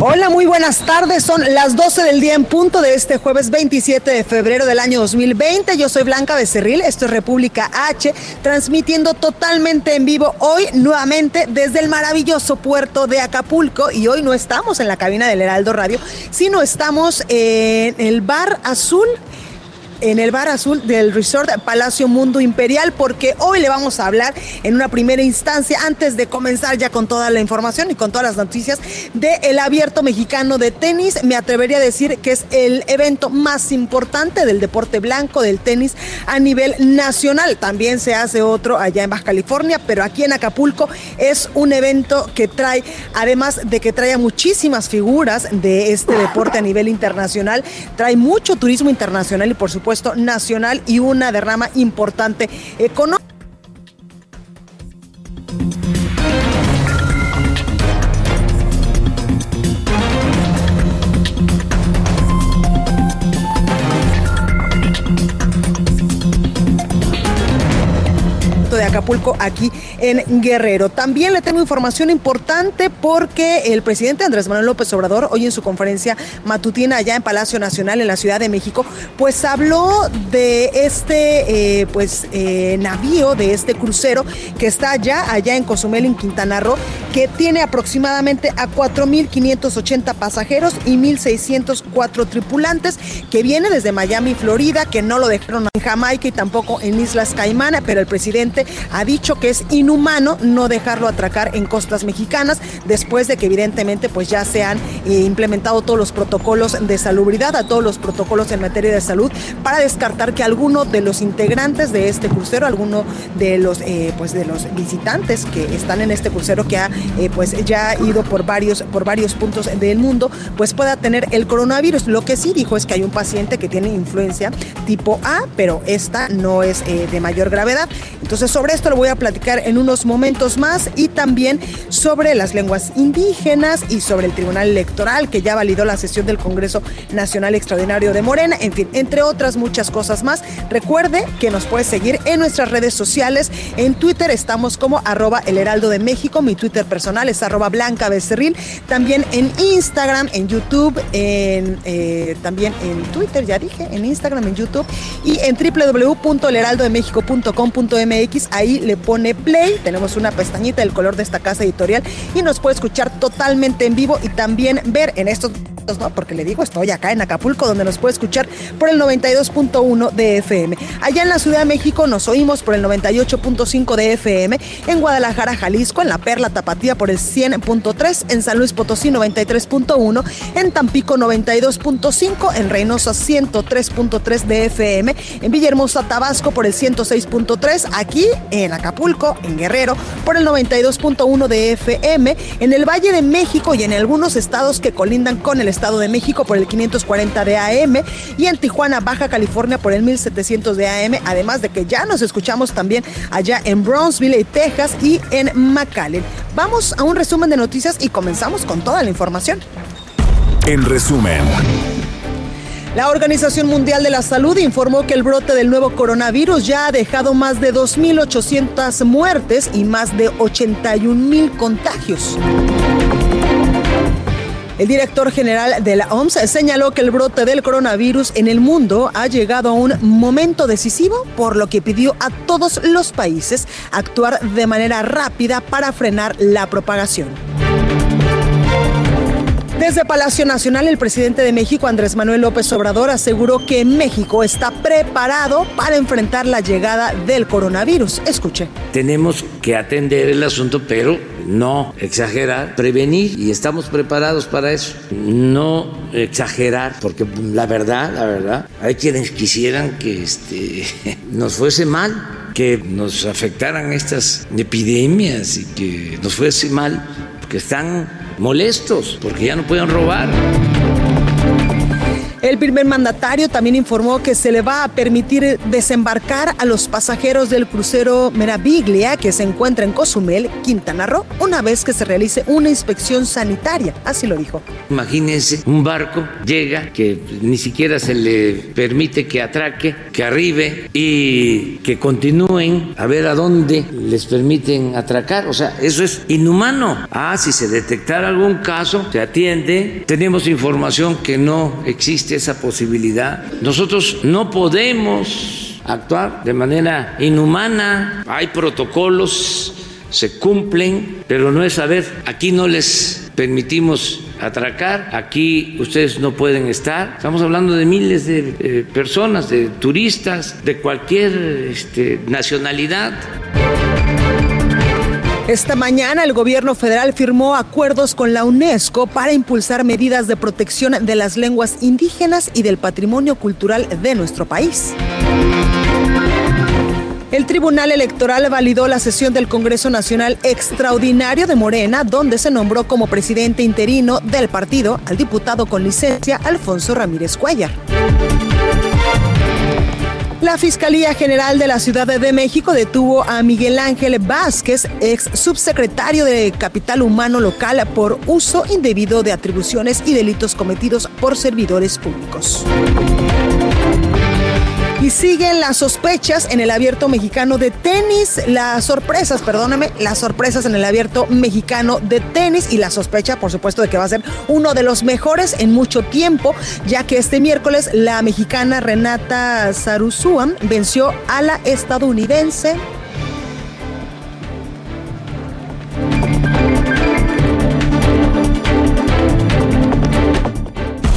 Hola, muy buenas tardes. Son las 12 del día en punto de este jueves 27 de febrero del año 2020. Yo soy Blanca Becerril, esto es República H, transmitiendo totalmente en vivo hoy nuevamente desde el maravilloso puerto de Acapulco. Y hoy no estamos en la cabina del Heraldo Radio, sino estamos en el Bar Azul en el bar azul del Resort Palacio Mundo Imperial, porque hoy le vamos a hablar en una primera instancia, antes de comenzar ya con toda la información y con todas las noticias, del el abierto mexicano de tenis. Me atrevería a decir que es el evento más importante del deporte blanco, del tenis a nivel nacional. También se hace otro allá en Baja California, pero aquí en Acapulco es un evento que trae, además de que trae a muchísimas figuras de este deporte a nivel internacional, trae mucho turismo internacional y por supuesto nacional y una derrama importante económica. Aquí en Guerrero. También le tengo información importante porque el presidente Andrés Manuel López Obrador hoy en su conferencia matutina allá en Palacio Nacional en la Ciudad de México, pues habló de este eh, pues eh, navío, de este crucero que está allá, allá en Cozumel, en Quintana Roo, que tiene aproximadamente a 4.580 pasajeros y 1.604 tripulantes, que viene desde Miami, Florida, que no lo dejaron en Jamaica y tampoco en Islas Caimán, pero el presidente ha dicho que es inhumano no dejarlo atracar en costas mexicanas después de que evidentemente pues ya se han eh, implementado todos los protocolos de salubridad, a todos los protocolos en materia de salud para descartar que alguno de los integrantes de este crucero, alguno de los eh, pues de los visitantes que están en este crucero que ha eh, pues ya ido por varios por varios puntos del mundo, pues pueda tener el coronavirus. Lo que sí dijo es que hay un paciente que tiene influencia tipo A, pero esta no es de mayor gravedad. Entonces sobre esto lo voy a platicar en unos momentos más y también sobre las lenguas indígenas y sobre el Tribunal Electoral que ya validó la sesión del Congreso Nacional Extraordinario de Morena, en fin, entre otras muchas cosas más. Recuerde que nos puede seguir en nuestras redes sociales. En Twitter estamos como arroba el heraldo de México, mi Twitter personal es arroba blanca también en Instagram, en YouTube, en, eh, también en Twitter, ya dije, en Instagram, en YouTube y en www.elheraldodemexico.com.mx ahí le pone play, tenemos una pestañita del color de esta casa editorial y nos puede escuchar totalmente en vivo y también ver en estos Porque le digo, estoy acá en Acapulco, donde nos puede escuchar por el 92.1 de FM. Allá en la Ciudad de México nos oímos por el 98.5 de FM. En Guadalajara, Jalisco, en La Perla Tapatía por el 100.3. En San Luis Potosí, 93.1. En Tampico, 92.5. En Reynosa, 103.3 de FM. En Villahermosa, Tabasco, por el 106.3. Aquí en Acapulco, en Guerrero, por el 92.1 de FM. En el Valle de México y en algunos estados que colindan con el Estado de México por el 540 de AM y en Tijuana, Baja California por el 1700 de AM, además de que ya nos escuchamos también allá en Brownsville, Texas y en McAllen. Vamos a un resumen de noticias y comenzamos con toda la información. En resumen. La Organización Mundial de la Salud informó que el brote del nuevo coronavirus ya ha dejado más de 2.800 muertes y más de 81.000 contagios. El director general de la OMS señaló que el brote del coronavirus en el mundo ha llegado a un momento decisivo, por lo que pidió a todos los países actuar de manera rápida para frenar la propagación. Desde Palacio Nacional, el presidente de México, Andrés Manuel López Obrador, aseguró que México está preparado para enfrentar la llegada del coronavirus. Escuche. Tenemos que atender el asunto, pero no exagerar, prevenir y estamos preparados para eso. No exagerar, porque la verdad, la verdad, hay quienes quisieran que este, nos fuese mal, que nos afectaran estas epidemias y que nos fuese mal, porque están molestos porque ya no pueden robar. El primer mandatario también informó que se le va a permitir desembarcar a los pasajeros del crucero Meraviglia que se encuentra en Cozumel, Quintana Roo, una vez que se realice una inspección sanitaria. Así lo dijo. Imagínense, un barco llega que ni siquiera se le permite que atraque, que arribe y que continúen a ver a dónde les permiten atracar. O sea, eso es inhumano. Ah, si se detectara algún caso, se atiende. Tenemos información que no existe esa posibilidad. Nosotros no podemos actuar de manera inhumana. Hay protocolos, se cumplen, pero no es saber, aquí no les permitimos atracar, aquí ustedes no pueden estar. Estamos hablando de miles de eh, personas, de turistas, de cualquier este, nacionalidad. Esta mañana el gobierno federal firmó acuerdos con la UNESCO para impulsar medidas de protección de las lenguas indígenas y del patrimonio cultural de nuestro país. El Tribunal Electoral validó la sesión del Congreso Nacional Extraordinario de Morena, donde se nombró como presidente interino del partido al diputado con licencia Alfonso Ramírez Cuellar. La Fiscalía General de la Ciudad de México detuvo a Miguel Ángel Vázquez, ex subsecretario de Capital Humano Local, por uso indebido de atribuciones y delitos cometidos por servidores públicos. Y siguen las sospechas en el abierto mexicano de tenis, las sorpresas, perdóname, las sorpresas en el abierto mexicano de tenis y la sospecha, por supuesto, de que va a ser uno de los mejores en mucho tiempo, ya que este miércoles la mexicana Renata Sarusuan venció a la estadounidense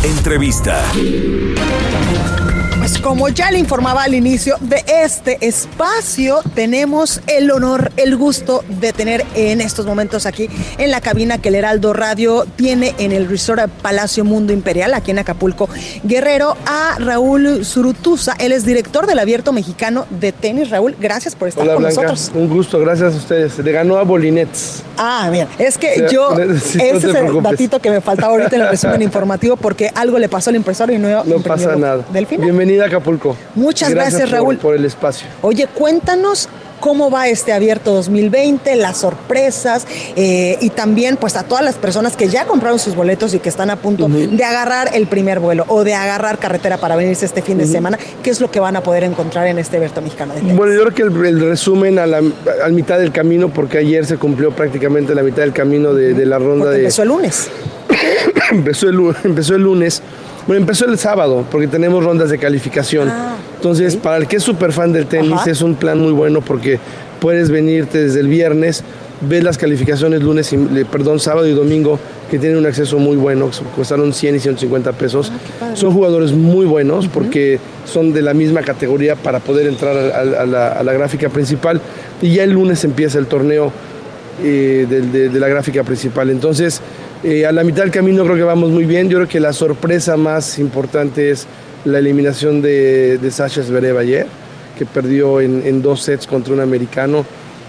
Entrevista. Pues como ya le informaba al inicio de este espacio, tenemos el honor, el gusto de tener en estos momentos aquí en la cabina que el Heraldo Radio tiene en el Resort Palacio Mundo Imperial, aquí en Acapulco, Guerrero, a Raúl Zurutuza. Él es director del Abierto Mexicano de Tenis. Raúl, gracias por estar con nosotros. Un gusto, gracias a ustedes. Le ganó a Bolinets. Ah, bien. Es que yo, ese es el datito que me faltaba ahorita en el resumen informativo porque algo le pasó al impresor y no No pasa nada. Del final. Bienvenida a Acapulco. Muchas gracias, por, Raúl. Por el espacio. Oye, cuéntanos cómo va este abierto 2020, las sorpresas eh, y también pues a todas las personas que ya compraron sus boletos y que están a punto de agarrar el primer vuelo o de agarrar carretera para venirse este fin de semana, ¿qué es lo que van a poder encontrar en este abierto mexicano de? Bueno, yo creo que el, el resumen a la al mitad del camino, porque ayer se cumplió prácticamente la mitad del camino de, de la ronda Porque de... empezó el lunes. empezó, el, empezó el lunes. Bueno, empezó el sábado, porque tenemos rondas de calificación. Ah, Entonces, para el que es súper fan del tenis, Ajá. es un plan muy bueno porque puedes venirte desde el viernes, ves las calificaciones lunes, y, perdón, sábado y domingo, que tienen un acceso muy bueno, costaron 100 y 150 pesos. son jugadores muy buenos porque son de la misma categoría para poder entrar a, a- a la, a la gráfica principal. Y ya el lunes empieza el torneo eh, de, de la gráfica principal. Entonces, eh, a la mitad del camino creo que vamos muy bien. Yo creo que la sorpresa más importante es la eliminación de, de Sasha Zverev ayer, que perdió en, en dos sets contra un americano.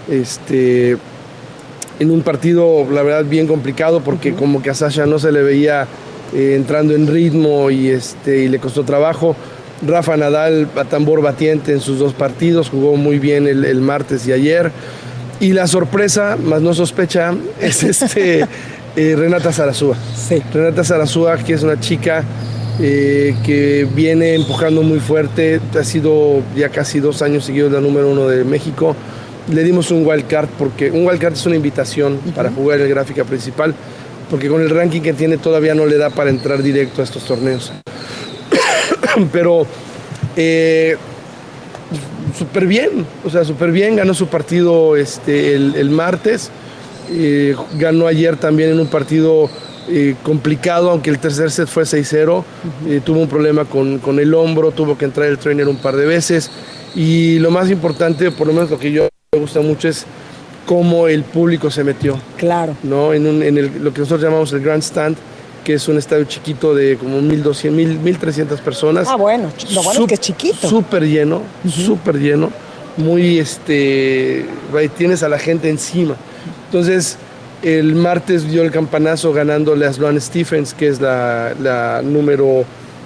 Este, en un partido, la verdad, bien complicado porque como que a Sasha no se le veía eh, entrando en ritmo y, este, y le costó trabajo. Rafa Nadal a tambor batiente en sus dos partidos, jugó muy bien el, el martes y ayer. Y la sorpresa, más no sospecha, es este, eh, Renata Zarazúa. Sí. Renata Zarazúa, que es una chica eh, que viene empujando muy fuerte, ha sido ya casi dos años seguidos la número uno de México. Le dimos un wild card porque un wild card es una invitación para jugar en el gráfica principal, porque con el ranking que tiene todavía no le da para entrar directo a estos torneos. Pero eh, súper bien, o sea, súper bien, ganó su partido este, el, el martes, eh, ganó ayer también en un partido eh, complicado, aunque el tercer set fue 6-0. Eh, tuvo un problema con, con, el hombro, tuvo que entrar el trainer un par de veces. Y lo más importante, por lo menos lo que yo me gusta mucho, es cómo el público se metió. Claro. ¿no? En, un, en el, lo que nosotros llamamos el Grandstand, que es un estadio chiquito de como 1.200, 1.300 personas. Ah, bueno, lo bueno es que es chiquito. Súper lleno, súper lleno. Muy, este, tienes a la gente encima. Entonces, el martes dio el campanazo ganándole a Sloan Stephens, que es la, la número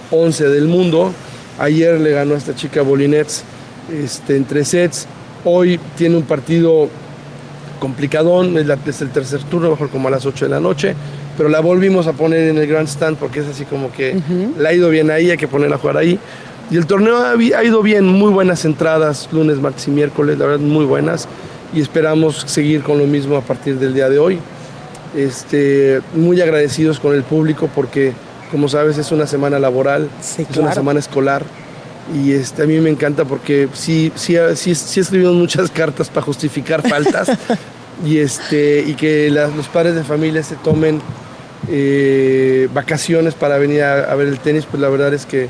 11 del mundo. Ayer le ganó a esta chica Bolinets este, en tres sets. Hoy tiene un partido complicadón, es, la, es el tercer turno, mejor como a las 8 de la noche, pero la volvimos a poner en el Grand Stand porque es así como que uh -huh. la ha ido bien ahí, hay que ponerla a jugar ahí. Y el torneo ha, ha, ido bien, muy buenas entradas, lunes, martes y miércoles, la verdad, muy buenas. Y esperamos seguir con lo mismo a partir del día de hoy. Este, muy agradecidos con el público porque, como sabes, es una semana laboral, sí, es claro. una semana escolar. Y este, a mí me encanta porque sí, sí, sí, sí escribimos muchas cartas para justificar faltas y, este, y que la, los padres de familia se tomen eh, vacaciones para venir a, a, ver el tenis, pues la verdad es que eh,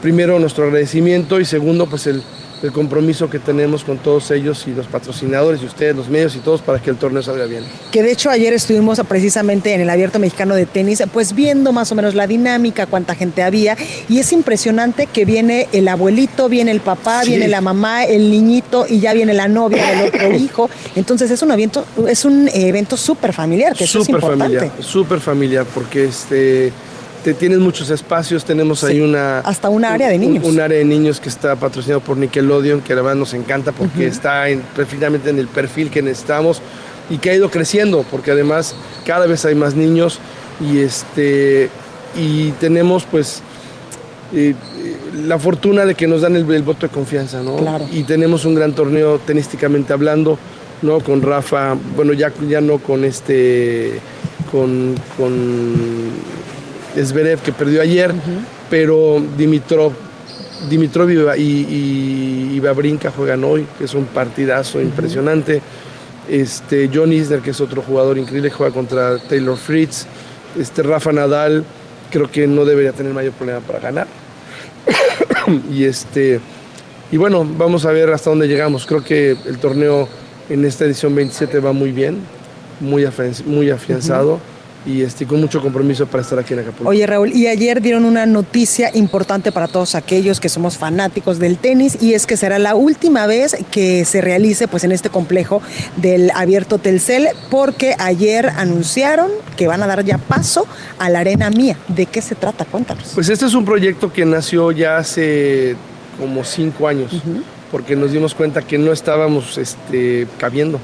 primero nuestro agradecimiento y segundo pues el, el, compromiso que tenemos con todos ellos y los patrocinadores y ustedes, los medios y todos para que el torneo salga bien. Que de hecho ayer estuvimos precisamente en el Abierto Mexicano de Tenis, pues viendo más o menos la dinámica, cuánta gente había y es impresionante que viene el abuelito, viene el papá, sí. viene la mamá, el niñito y ya viene la novia del otro hijo. Entonces es un evento, es un evento súper familiar, que es importante. Familiar, súper familiar, porque este te, tienes muchos espacios, tenemos sí, ahí una... Hasta una área de niños. Un, un, área de niños que está patrocinado por Nickelodeon, que verdad nos encanta porque uh -huh. está en, perfectamente en el perfil que necesitamos y que ha ido creciendo, porque además cada vez hay más niños y, este, y tenemos pues eh, la fortuna de que nos dan el, el, voto de confianza, ¿no? Claro. Y tenemos un gran torneo tenísticamente hablando, ¿no? Con Rafa, bueno, ya, ya no con este... Con, con Zverev que perdió ayer, uh -huh. pero Dimitrov, Dimitrov y, y, y, Babrinka juegan hoy, que es un partidazo uh -huh. impresionante. Este, John Isner, que es otro jugador increíble, juega contra Taylor Fritz. Este, Rafa Nadal, creo que no debería tener mayor problema para ganar. y, este, y bueno, vamos a ver hasta dónde llegamos. Creo que el torneo en esta edición 27 va muy bien, muy, afianzado. Uh -huh y este, con mucho compromiso para estar aquí en Acapulco. Oye Raúl, y ayer dieron una noticia importante para todos aquellos que somos fanáticos del tenis y es que será la última vez que se realice pues en este complejo del Abierto Telcel porque ayer anunciaron que van a dar ya paso a la Arena Mía. ¿De qué se trata? Cuéntanos. Pues este es un proyecto que nació ya hace como cinco años uh -huh. porque nos dimos cuenta que no estábamos este, cabiendo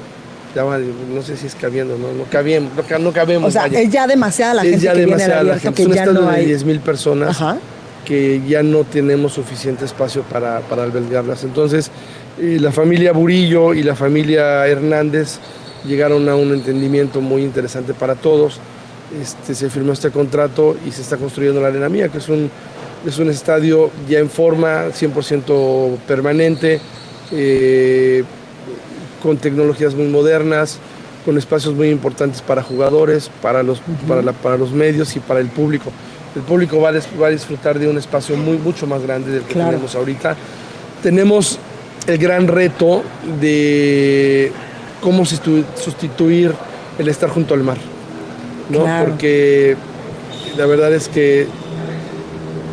no sé si es cabiendo, no, no cabemos, no, no cabemos. O sea, vaya. es ya demasiada la es gente ya que demasiada viene la gente. que es ya no de hay... 10 mil personas Ajá. que ya no tenemos suficiente espacio para, para albergarlas. Entonces, eh, la familia Burillo y la familia Hernández llegaron a un entendimiento muy interesante para todos. Este, se firmó este contrato y se está construyendo la Arena Mía, que es un, es un estadio ya en forma, 100% permanente. Eh, con tecnologías muy modernas, con espacios muy importantes para jugadores, para los, uh -huh. para, la, para los medios y para el público. El público va a, va a, disfrutar de un espacio muy, mucho más grande del que claro. tenemos ahorita. Tenemos el gran reto de cómo sustituir el estar junto al mar, ¿no? Claro. Porque la verdad es que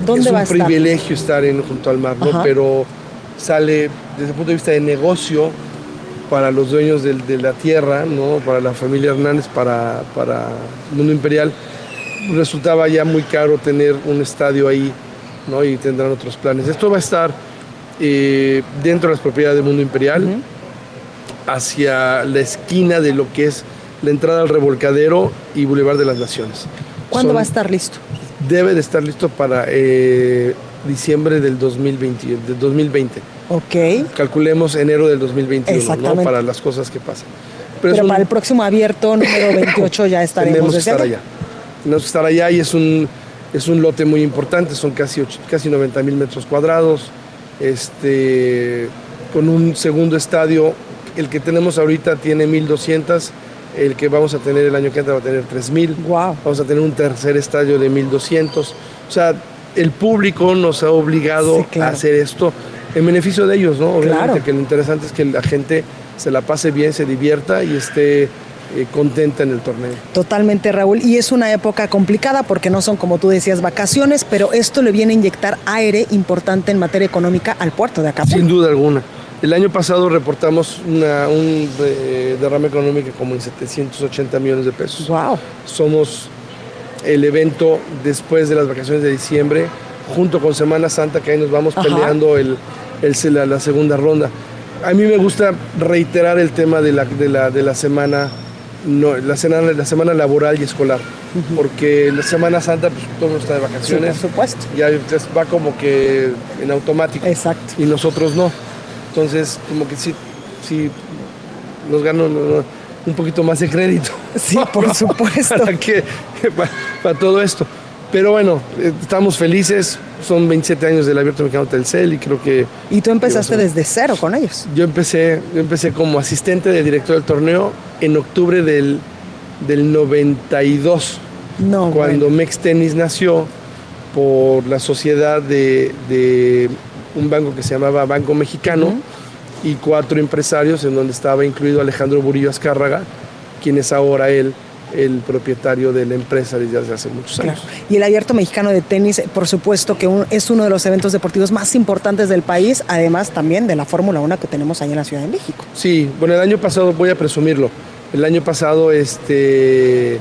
¿Dónde es va un privilegio estar? estar en, junto al mar, ¿no? Pero sale desde el punto de vista de negocio, para los dueños de, de, la tierra, ¿no? para la familia Hernández, para, para Mundo Imperial, resultaba ya muy caro tener un estadio ahí ¿no? y tendrán otros planes. Esto va a estar eh, dentro de las propiedades de Mundo Imperial, uh -huh. hacia la esquina de lo que es la entrada al revolcadero y Boulevard de las Naciones. ¿Cuándo Son, va a estar listo? Debe de estar listo para eh, diciembre del 2020. Del 2020. Ok. Calculemos enero del 2021, ¿no? Para las cosas que pasan. Pero, Pero un, para el próximo abierto número 28 ya estaremos. Tenemos que estar allá. Tenemos que estar allá y es un, es un lote muy importante, son casi, casi 90 mil metros cuadrados, este, con un segundo estadio. El que tenemos ahorita tiene 1.200, el que vamos a tener el año que entra va a tener 3.000. Wow. Vamos a tener un tercer estadio de 1.200. O sea, el público nos ha obligado Sí, claro. a hacer esto en beneficio de ellos, ¿no? Obviamente Claro. que lo interesante es que la gente se la pase bien, se divierta y esté eh, contenta en el torneo. Totalmente, Raúl. Y es una época complicada porque no son, como tú decías, vacaciones, pero esto le viene a inyectar aire importante en materia económica al puerto de Acapulco. Sin duda alguna. El año pasado reportamos una- un eh, derrame económico como en 780 millones de pesos. Wow. Somos el evento después de las vacaciones de diciembre, junto con Semana Santa, que ahí nos vamos Ajá. peleando el, el- la, la segunda ronda. A mí me gusta reiterar el tema de la, de la, de la semana, no, la, semana, la semana laboral y escolar, porque la Semana Santa pues, todo el mundo está de Sí, por vacaciones, supuesto. ya entonces va como que en automático Exacto. y nosotros no. Entonces, como que sí, sí nos no, un poquito más de crédito. Sí, por supuesto. para, que, para, para todo esto. Pero bueno, eh, estamos felices. Son 27 años del Abierto Mexicano Telcel y creo que Y tú empezaste desde cero con ellos. yo empecé, yo empecé como asistente del director del torneo en octubre del, del 92 No, cuando bueno. Mex Tennis nació por la sociedad de, de un banco que se llamaba Banco Mexicano y cuatro empresarios en donde estaba incluido Alejandro Burillo Azcárraga, quien es ahora él el propietario de la empresa desde hace muchos Claro. años. Y el Abierto Mexicano de Tenis, por supuesto que un- es uno de los eventos deportivos más importantes del país, además también de la Fórmula 1 que tenemos ahí en la Ciudad de México. Sí, bueno, el año pasado voy a presumirlo. El año pasado, este,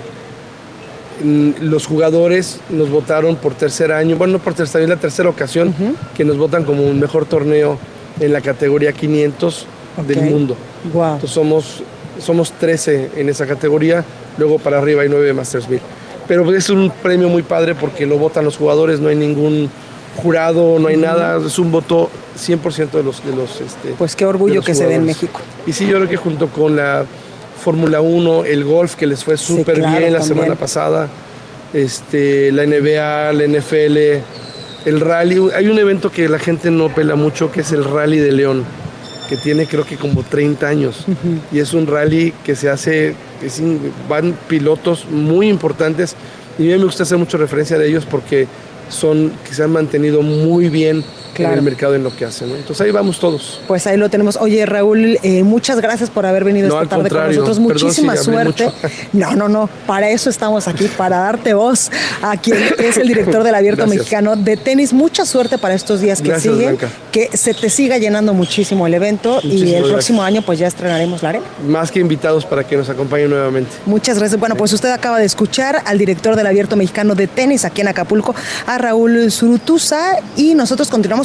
mm, los jugadores nos votaron por tercer año, bueno, no por tercer año, es la tercera ocasión que nos votan como un mejor torneo en la categoría 500 del mundo. Wow. Entonces somos, somos 13 en esa categoría, luego para arriba hay 9 Masters 1000. Pero pues, es un premio muy padre porque lo votan los jugadores, no hay ningún jurado, no hay nada, es un voto 100% de los... De los este, Pues qué orgullo que se dé en. México. Y sí, yo creo que junto con la Fórmula 1, el golf, que les fue Sí, súper claro, bien la también. semana pasada, este, la NBA, la NFL, el rally. Hay un evento que la gente no pela mucho, que es el Rally de León, que tiene creo que como 30 años. Y es un rally que se hace, van pilotos muy importantes. Y a mí me gusta hacer mucho referencia de ellos porque son que se han mantenido muy bien Claro. en el mercado en lo que hacen. ¿no? Entonces ahí vamos todos. Pues ahí lo tenemos. Oye, Raúl, eh, muchas gracias por haber venido No, esta tarde con nosotros. Perdón si Muchísima suerte. No, no, no. Para eso estamos aquí, para darte voz a quien es el director del Abierto Gracias. Mexicano de tenis. Mucha suerte para estos días que Gracias, siguen. Blanca. Que se te siga llenando muchísimo el evento y el gracias. próximo año pues ya estrenaremos la arena. Más que invitados para que nos acompañen nuevamente. Muchas gracias. Bueno, pues usted acaba de escuchar al director del Abierto Mexicano de Tenis aquí en Acapulco, a Raúl Zurutuza, y nosotros continuamos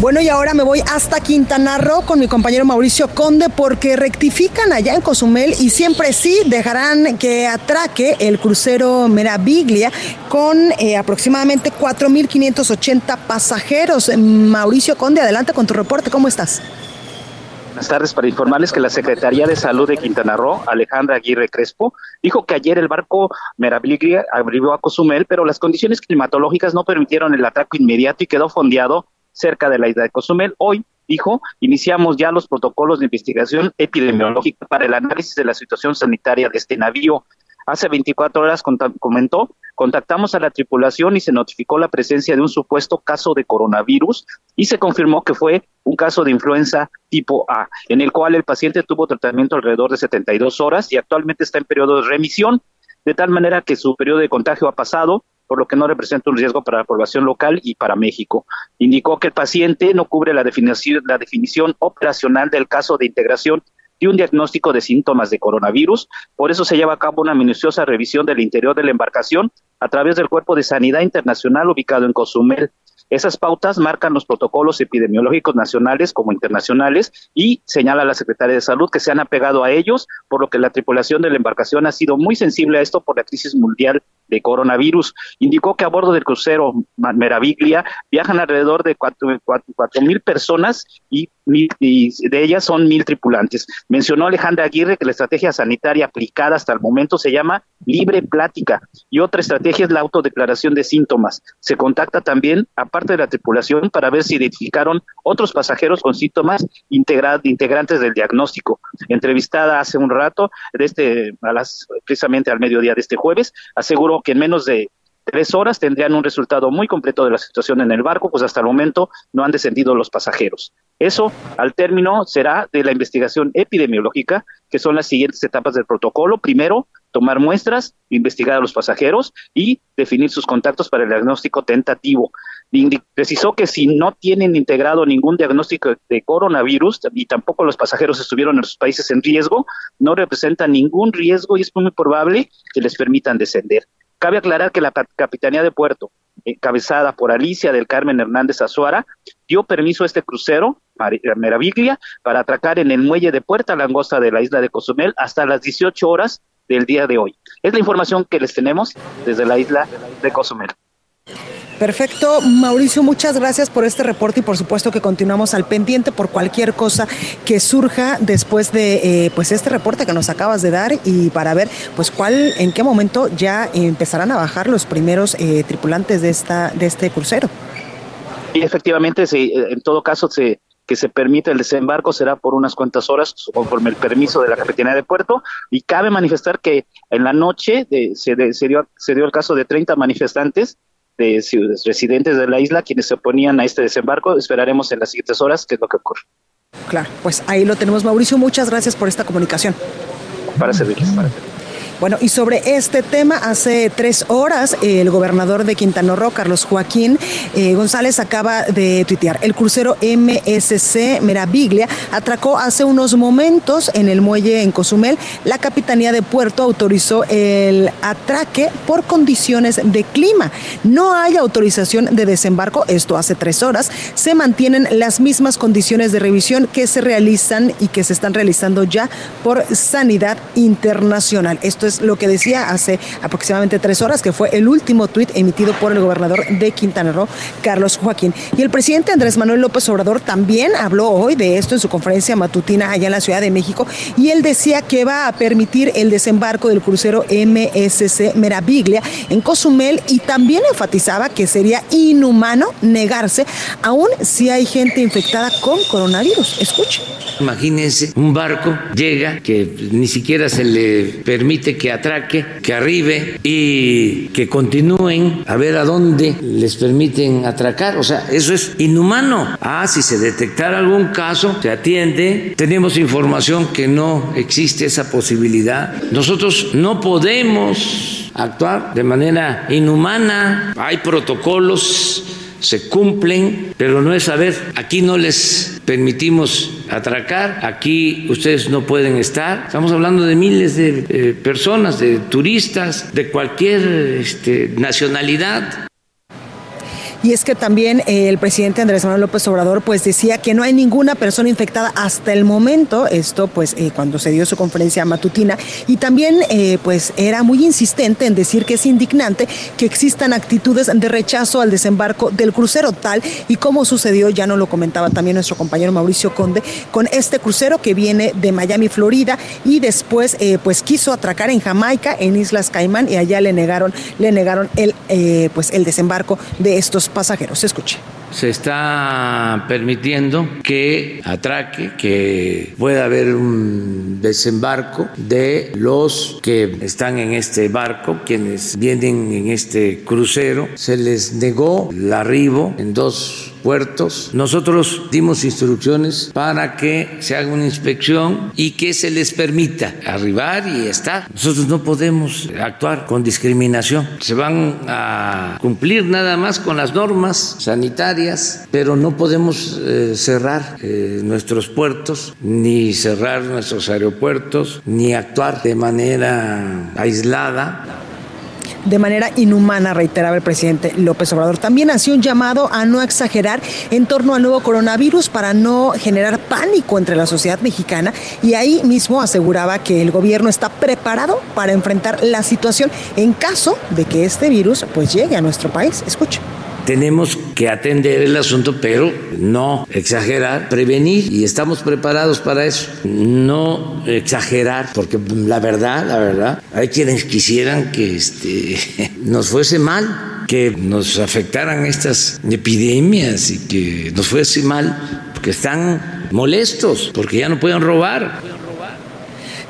Bueno, y ahora me voy hasta Quintana Roo con mi compañero Mauricio Conde porque rectifican allá en Cozumel y siempre sí dejarán que atraque el crucero Meraviglia con eh, aproximadamente 4.580 pasajeros. Mauricio Conde, adelante con tu reporte, ¿cómo estás? Buenas tardes para informarles que la Secretaría de Salud de Quintana Roo, Alejandra Aguirre Crespo, dijo que ayer el barco Meraviglia arribó a Cozumel, pero las condiciones climatológicas no permitieron el atraco inmediato y quedó fondeado cerca de la isla de Cozumel. Hoy, dijo, iniciamos ya los protocolos de investigación epidemiológica para el análisis de la situación sanitaria de este navío. Hace 24 horas comentó, contactamos a la tripulación y se notificó la presencia de un supuesto caso de coronavirus y se confirmó que fue un caso de influenza tipo A, en el cual el paciente tuvo tratamiento alrededor de 72 horas y actualmente está en periodo de remisión, de tal manera que su periodo de contagio ha pasado, por lo que no representa un riesgo para la población local y para México. Indicó que el paciente no cubre la definición, la definición operacional del caso de integración de un diagnóstico de síntomas de coronavirus. Por eso se lleva a cabo una minuciosa revisión del interior de la embarcación a través del Cuerpo de Sanidad Internacional ubicado en Cozumel. Esas pautas marcan los protocolos epidemiológicos nacionales como internacionales y señala la Secretaría de Salud que se han apegado a ellos, por lo que la tripulación de la embarcación ha sido muy sensible a esto por la crisis mundial de coronavirus. Indicó que a bordo del crucero Meraviglia viajan alrededor de cuatro cuatro- cuatro mil personas y y de ellas son mil tripulantes. Mencionó Alejandra Aguirre que la estrategia sanitaria aplicada hasta el momento se llama libre plática y otra estrategia es la autodeclaración de síntomas. Se contacta también, aparte de la tripulación, para ver si identificaron otros pasajeros con síntomas integrantes del diagnóstico. Entrevistada hace un rato, de este, a las, precisamente al mediodía de este jueves, aseguró que en menos de tres horas tendrían un resultado muy completo de la situación en el barco, pues hasta el momento no han descendido los pasajeros. Eso, al término, será de la investigación epidemiológica, que son las siguientes etapas del protocolo. Primero, tomar muestras, investigar a los pasajeros y definir sus contactos para el diagnóstico tentativo. Precisó que si no tienen integrado ningún diagnóstico de coronavirus y tampoco los pasajeros estuvieron en sus países en riesgo, no representa ningún riesgo y es muy probable que les permitan descender. Cabe aclarar que la Capitanía de Puerto, encabezada por Alicia del Carmen Hernández Azuara, dio permiso a este crucero, Meraviglia, para atracar en el muelle de Puerta Langosta de la isla de Cozumel hasta las 18 horas del día de hoy. Es la información que les tenemos desde la isla de Cozumel. Perfecto, Mauricio, muchas gracias por este reporte y por supuesto que continuamos al pendiente por cualquier cosa que surja después de eh, pues este reporte que nos acabas de dar y para ver pues cuál, en qué momento ya empezarán a bajar los primeros eh, tripulantes de esta de este crucero. Y efectivamente, sí, en todo caso se que se permite el desembarco será por unas cuantas horas conforme el permiso de la Capitanía de Puerto y cabe manifestar que en la noche se, dio, se dio el caso de 30 manifestantes de residentes de la isla quienes se oponían a este desembarco. Esperaremos en las siguientes horas qué es lo que ocurre. Claro, pues ahí lo tenemos, Mauricio. Muchas gracias por esta comunicación. Para servirles. Para servirles. Bueno, y sobre este tema, hace tres horas, el gobernador de Quintana Roo, Carlos Joaquín eh, González, acaba de tuitear. El crucero MSC Meraviglia atracó hace unos momentos en el muelle en Cozumel. La Capitanía de Puerto autorizó el atraque por condiciones de clima. No hay autorización de desembarco, esto hace tres horas. Se mantienen las mismas condiciones de revisión que se realizan y que se están realizando ya por Sanidad Internacional. Esto lo que decía hace aproximadamente tres horas, que fue el último tuit emitido por el gobernador de Quintana Roo, Carlos Joaquín. Y el presidente Andrés Manuel López Obrador también habló hoy de esto en su conferencia matutina allá en la Ciudad de México y él decía que va a permitir el desembarco del crucero MSC Meraviglia en Cozumel y también enfatizaba que sería inhumano negarse aún si hay gente infectada con coronavirus. Escuche. Imagínense, un barco llega que ni siquiera se le permite que atraque, que arribe y que continúen a ver a dónde les permiten atracar. O sea, eso es inhumano. Ah, si se detectara algún caso, se atiende. Tenemos información que no existe esa posibilidad. Nosotros no podemos actuar de manera inhumana. Hay protocolos se cumplen, pero no es saber, aquí no les permitimos atracar, aquí ustedes no pueden estar. Estamos hablando de miles de eh, personas, de turistas, de cualquier este, nacionalidad. Y es que también eh, el presidente Andrés Manuel López Obrador pues decía que no hay ninguna persona infectada hasta el momento, esto pues eh, cuando se dio su conferencia matutina, y también eh, pues era muy insistente en decir que es indignante que existan actitudes de rechazo al desembarco del crucero tal y como sucedió, ya no lo comentaba también nuestro compañero Mauricio Conde, con este crucero que viene de Miami, Florida, y después pues quiso atracar en Jamaica, en Islas Caimán, y allá le negaron, le negaron el, pues, el desembarco de estos pasajeros. Escuche. Se está permitiendo que atraque, que pueda haber un desembarco de los que están en este barco, quienes vienen en este crucero. Se les negó el arribo en dos puertos. Nosotros dimos instrucciones para que se haga una inspección y que se les permita arribar y estar. Nosotros no podemos actuar con discriminación. Se van a cumplir nada más con las normas sanitarias, pero no podemos eh, cerrar eh, nuestros puertos, ni cerrar nuestros aeropuertos, ni actuar de manera aislada de manera inhumana, reiteraba el presidente López Obrador. También hacía un llamado a no exagerar en torno al nuevo coronavirus para no generar pánico entre la sociedad mexicana y ahí mismo aseguraba que el gobierno está preparado para enfrentar la situación en caso de que este virus pues llegue a nuestro país. Escuche tenemos que atender el asunto, pero no exagerar, prevenir y estamos preparados para eso. No exagerar, porque la verdad, la verdad, hay quienes quisieran que este, nos fuese mal, que nos afectaran estas epidemias y que nos fuese mal, porque están molestos, porque ya no pueden robar.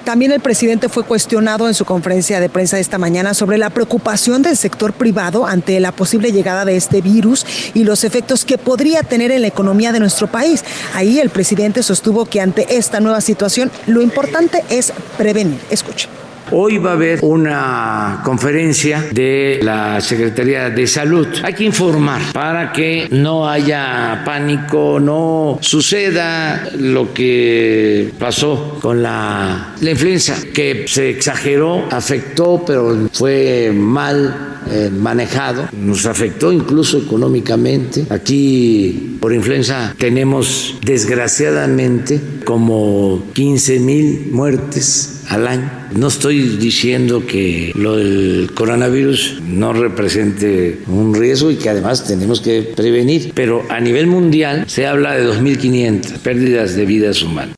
También el presidente fue cuestionado en su conferencia de prensa esta mañana sobre la preocupación del sector privado ante la posible llegada de este virus y los efectos que podría tener en la economía de nuestro país. Ahí el presidente sostuvo que ante esta nueva situación lo importante es prevenir. Escuchen. Hoy va a haber una conferencia de la Secretaría de Salud. Hay que informar para que no haya pánico, no suceda lo que pasó con la, influenza, que se exageró, afectó, pero fue mal eh, manejado, nos afectó incluso económicamente. Aquí por influenza tenemos desgraciadamente como 15 mil muertes al año. No estoy diciendo que lo del coronavirus no represente un riesgo y que además tenemos que prevenir, pero a nivel mundial se habla de 2.500 pérdidas de vidas humanas.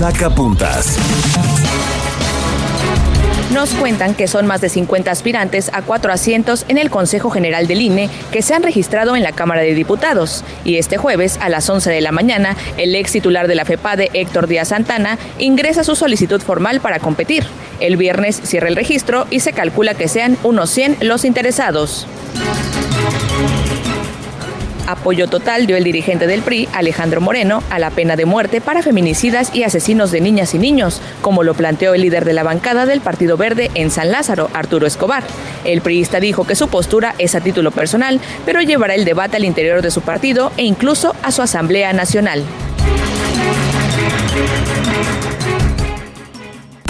Saca puntas. Nos cuentan que son más de 50 aspirantes a cuatro asientos en el Consejo General del INE que se han registrado en la Cámara de Diputados. Y este jueves, a las 11 de la mañana, el ex titular de la FEPADE, Héctor Díaz Santana, ingresa su solicitud formal para competir. El viernes cierra el registro y se calcula que sean unos 100 los interesados. Apoyo total dio el dirigente del PRI, Alejandro Moreno, a la pena de muerte para feminicidas y asesinos de niñas y niños, como lo planteó el líder de la bancada del Partido Verde en San Lázaro, Arturo Escobar. El priista dijo que su postura es a título personal, pero llevará el debate al interior de su partido e incluso a su Asamblea Nacional.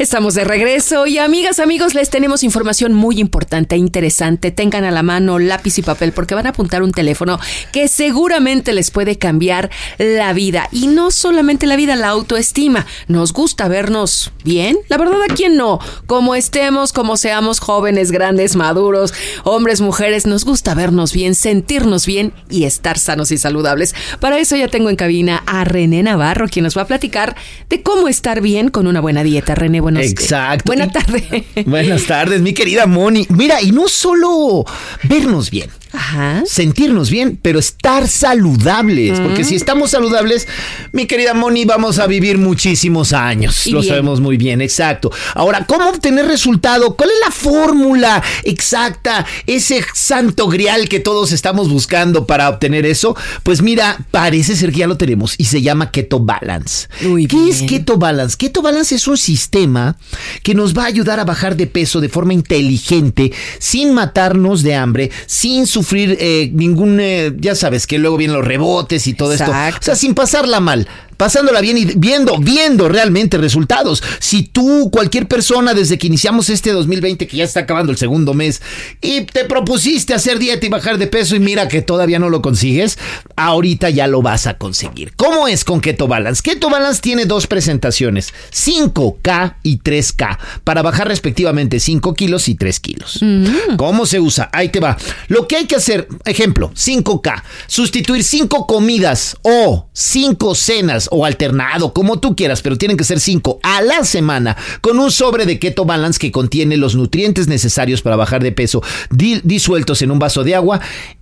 Estamos de regreso y amigas, amigos, les tenemos información muy importante e interesante. Tengan a la mano lápiz y papel porque van a apuntar un teléfono que seguramente les puede cambiar la vida. Y no solamente la vida, la autoestima. Nos gusta vernos bien. La verdad, ¿a quién no? Como estemos, como seamos jóvenes, grandes, maduros, hombres, mujeres, nos gusta vernos bien, sentirnos bien y estar sanos y saludables. Para eso ya tengo en cabina a René Navarro, quien nos va a platicar de cómo estar bien con una buena dieta. René, Exacto. Buenas tardes. Buenas tardes, mi querida Moni. Mira, y no solo vernos bien. Ajá. sentirnos bien, pero estar saludables. Porque si estamos saludables, mi querida Moni, vamos a vivir muchísimos años. Lo sabemos muy bien, exacto. Ahora, ¿cómo obtener resultado? ¿Cuál es la fórmula exacta? Ese santo grial que todos estamos buscando para obtener eso. Pues mira, parece ser que ya lo tenemos y se llama Keto Balance. ¿Qué es Keto Balance? Keto Balance es un sistema que nos va a ayudar a bajar de peso de forma inteligente, sin matarnos de hambre, sin su sufrir eh, ningún, eh, ya sabes, que luego vienen los rebotes y todo esto. O sea, sin pasarla mal pasándola bien y viendo, viendo realmente resultados. Si tú, cualquier persona, desde que iniciamos este 2020, que ya está acabando el segundo mes, y te propusiste hacer dieta y bajar de peso y mira que todavía no lo consigues, ahorita ya lo vas a conseguir. ¿Cómo es con Keto Balance? Keto Balance tiene dos presentaciones, 5K y 3K, para bajar respectivamente 5 kilos y 3 kilos. Mm. ¿Cómo se usa? Ahí te va. Lo que hay que hacer, ejemplo, 5K, sustituir 5 comidas o 5 cenas o alternado, como tú quieras, pero tienen que ser cinco a la semana, con un sobre de Keto Balance que contiene los nutrientes necesarios para bajar de peso disueltos en un vaso de agua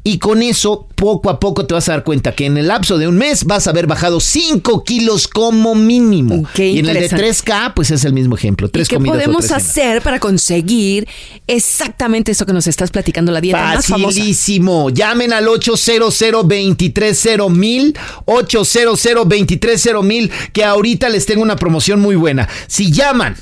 y con eso poco a poco te vas a dar cuenta que en el lapso de un mes vas a haber bajado 5 kilos como mínimo. y en el de 3K, pues es el mismo ejemplo. Tres ¿Y ¿Qué podemos hacer para conseguir exactamente eso que nos estás platicando, la dieta más famosa? Facilísimo. Llamen al 800 230 mil 800 230 mil que ahorita les tengo una promoción muy buena. Si llaman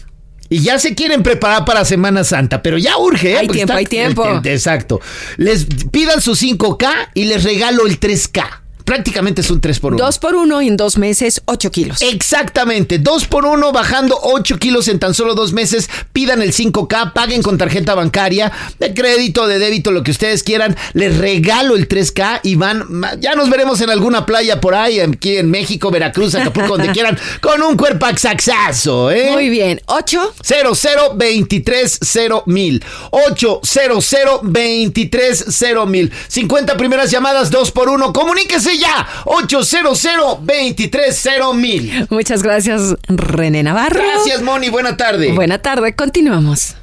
y ya se quieren preparar para Semana Santa, pero ya urge. ¿eh? Hay tiempo, hay tiempo. exacto. Les pidan su 5K y les regalo el 3K prácticamente es un 3 por 1. 2 por 1 y en dos meses 8 kilos. Exactamente, 2 por 1 bajando 8 kilos en tan solo dos meses. Pidan el 5K, paguen con tarjeta bancaria, de crédito, de débito, lo que ustedes quieran. Les regalo el 3K y van, ya nos veremos en alguna playa por ahí, aquí en México, Veracruz, Acapulco, donde quieran, con un cuerpo axaxazo, ¿eh? Muy bien, 8 00 23 mil 800 23 mil 50 primeras llamadas 2 por 1 Comuníquese ya. 800 230 mil. Muchas gracias, René Navarro. Gracias, Moni. Buena tarde. Buena tarde. Continuamos.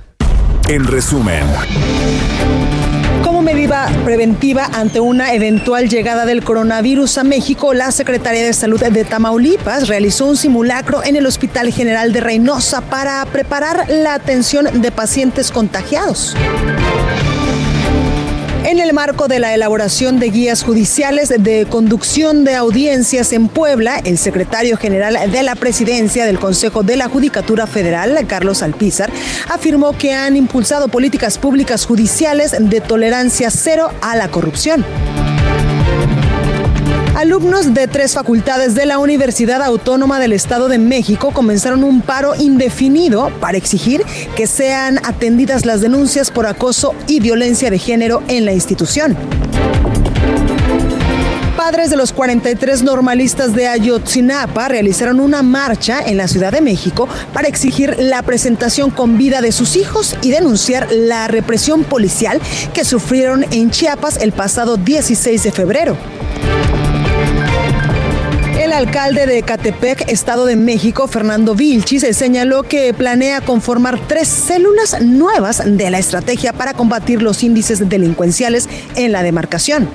En resumen. Como medida preventiva ante una eventual llegada del coronavirus a México, la Secretaría de Salud de Tamaulipas realizó un simulacro en el Hospital General de Reynosa para preparar la atención de pacientes contagiados. En el marco de la elaboración de guías judiciales de conducción de audiencias en Puebla, el secretario general de la presidencia del Consejo de la Judicatura Federal, Carlos Alpizar, afirmó que han impulsado políticas públicas judiciales de tolerancia cero a la corrupción. Alumnos de tres facultades de la Universidad Autónoma del Estado de México comenzaron un paro indefinido para exigir que sean atendidas las denuncias por acoso y violencia de género en la institución. Padres de los 43 normalistas de Ayotzinapa realizaron una marcha en la Ciudad de México para exigir la presentación con vida de sus hijos y denunciar la represión policial que sufrieron en Chiapas el pasado 16 de febrero. El alcalde de Catepec, Estado de México, Fernando Vilchis, señaló que planea conformar tres células nuevas de la estrategia para combatir los índices delincuenciales en la demarcación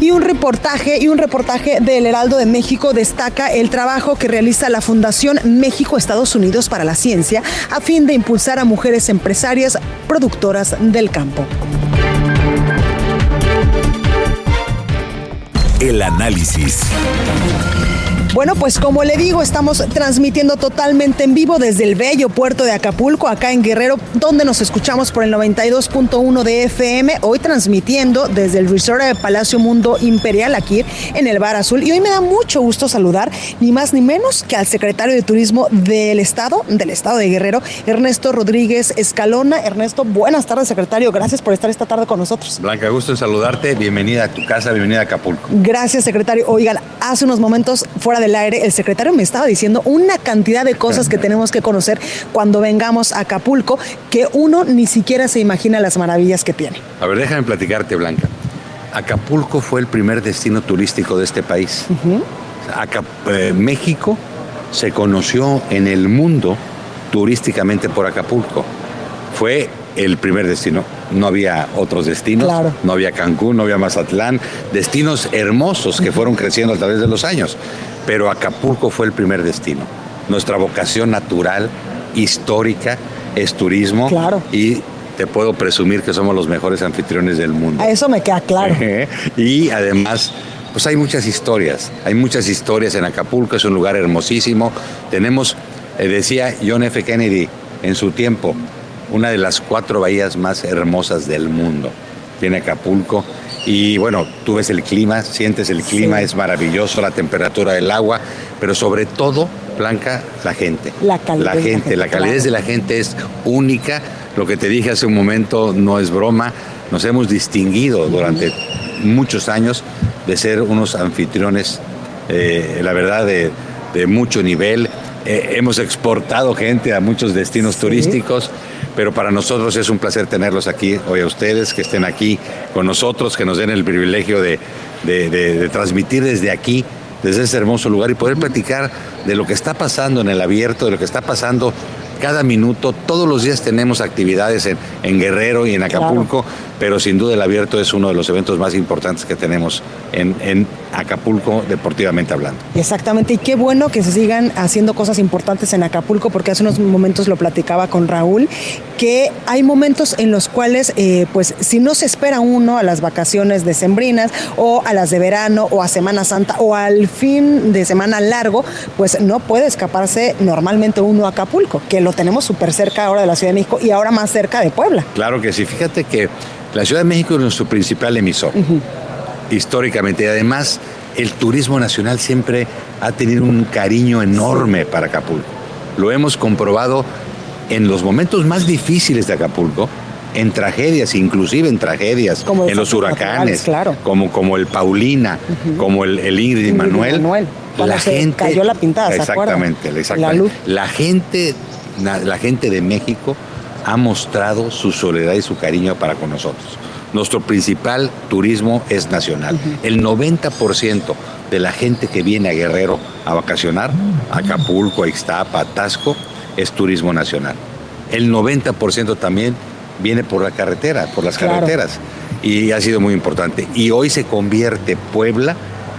y un reportaje y un reportaje del Heraldo de México destaca el trabajo que realiza la Fundación México Estados Unidos para la Ciencia a fin de impulsar a mujeres empresarias productoras del campo. El análisis. Bueno, pues como le digo, estamos transmitiendo totalmente en vivo desde el bello puerto de Acapulco, acá en Guerrero, donde nos escuchamos por el 92.1 de FM, hoy transmitiendo desde el resort de Palacio Mundo Imperial aquí en el Bar Azul. Y hoy me da mucho gusto saludar, ni más ni menos que al secretario de Turismo del Estado, del Estado de Guerrero, Ernesto Rodríguez Escalona. Ernesto, buenas tardes, secretario. Gracias por estar esta tarde con nosotros. Blanca, gusto en saludarte. Bienvenida a tu casa, bienvenida a Acapulco. Gracias, secretario. Oigan, hace unos momentos fuera de del aire, el secretario me estaba diciendo una cantidad de cosas que tenemos que conocer cuando vengamos a Acapulco, que uno ni siquiera se imagina las maravillas que tiene. A ver, déjame platicarte, Blanca. Acapulco fue el primer destino turístico de este país. Eh, México se conoció en el mundo turísticamente por Acapulco. Fue el primer destino. No había otros destinos, no había Cancún, no había Mazatlán, destinos hermosos que fueron creciendo a través de los años pero Acapulco fue el primer destino. Nuestra vocación natural, histórica, es turismo. Claro. Y te puedo presumir que somos los mejores anfitriones del mundo. A eso me queda claro. y además, pues hay muchas historias. Hay muchas historias en Acapulco, es un lugar hermosísimo. Tenemos, eh, decía John F. Kennedy en su tiempo, una de las cuatro bahías más hermosas del mundo. Tiene Acapulco y bueno, tú ves el clima, sientes el clima, es maravilloso, la temperatura del agua, pero sobre todo, Blanca, la gente. La calidez. La gente, la, calidez de la gente es única. Lo que te dije hace un momento no es broma. Nos hemos distinguido durante muchos años de ser unos anfitriones, eh, la verdad, de, mucho nivel. Eh, hemos exportado gente a muchos destinos turísticos pero para nosotros es un placer tenerlos aquí, hoy a ustedes, que estén aquí con nosotros, que nos den el privilegio de, transmitir desde aquí, desde ese hermoso lugar y poder platicar de lo que está pasando en el abierto, de lo que está pasando cada minuto. Todos los días tenemos actividades en, en Guerrero y en Acapulco, pero sin duda el abierto es uno de los eventos más importantes que tenemos en, en Acapulco, deportivamente hablando. Exactamente, y qué bueno que se sigan haciendo cosas importantes en Acapulco, porque hace unos momentos lo platicaba con Raúl, que hay momentos en los cuales, eh, pues, si no se espera uno a las vacaciones decembrinas o a las de verano o a Semana Santa o al fin de semana largo, pues no puede escaparse normalmente uno a Acapulco, que lo tenemos súper cerca ahora de la Ciudad de México y ahora más cerca de Puebla. Claro que sí, fíjate que la Ciudad de México es nuestro principal emisor, históricamente, y además el turismo nacional siempre ha tenido un cariño enorme para Acapulco. Lo hemos comprobado en los momentos más difíciles de Acapulco, en tragedias, inclusive en tragedias, Como en los huracanes, claro. como, como el Paulina, como el, el Ingrid y Ingrid Manuel. La gente, cayó la pintada, exactamente, exactamente. La luz. La gente, la, gente de México ha mostrado su soledad y su cariño para con nosotros. Nuestro principal turismo es nacional. El 90% de la gente que viene a Guerrero a vacacionar, a Acapulco, a Ixtapa, a Tasco, es turismo nacional. El 90% también viene por la carretera, por las Claro. carreteras. Y ha sido muy importante. Y hoy se convierte Puebla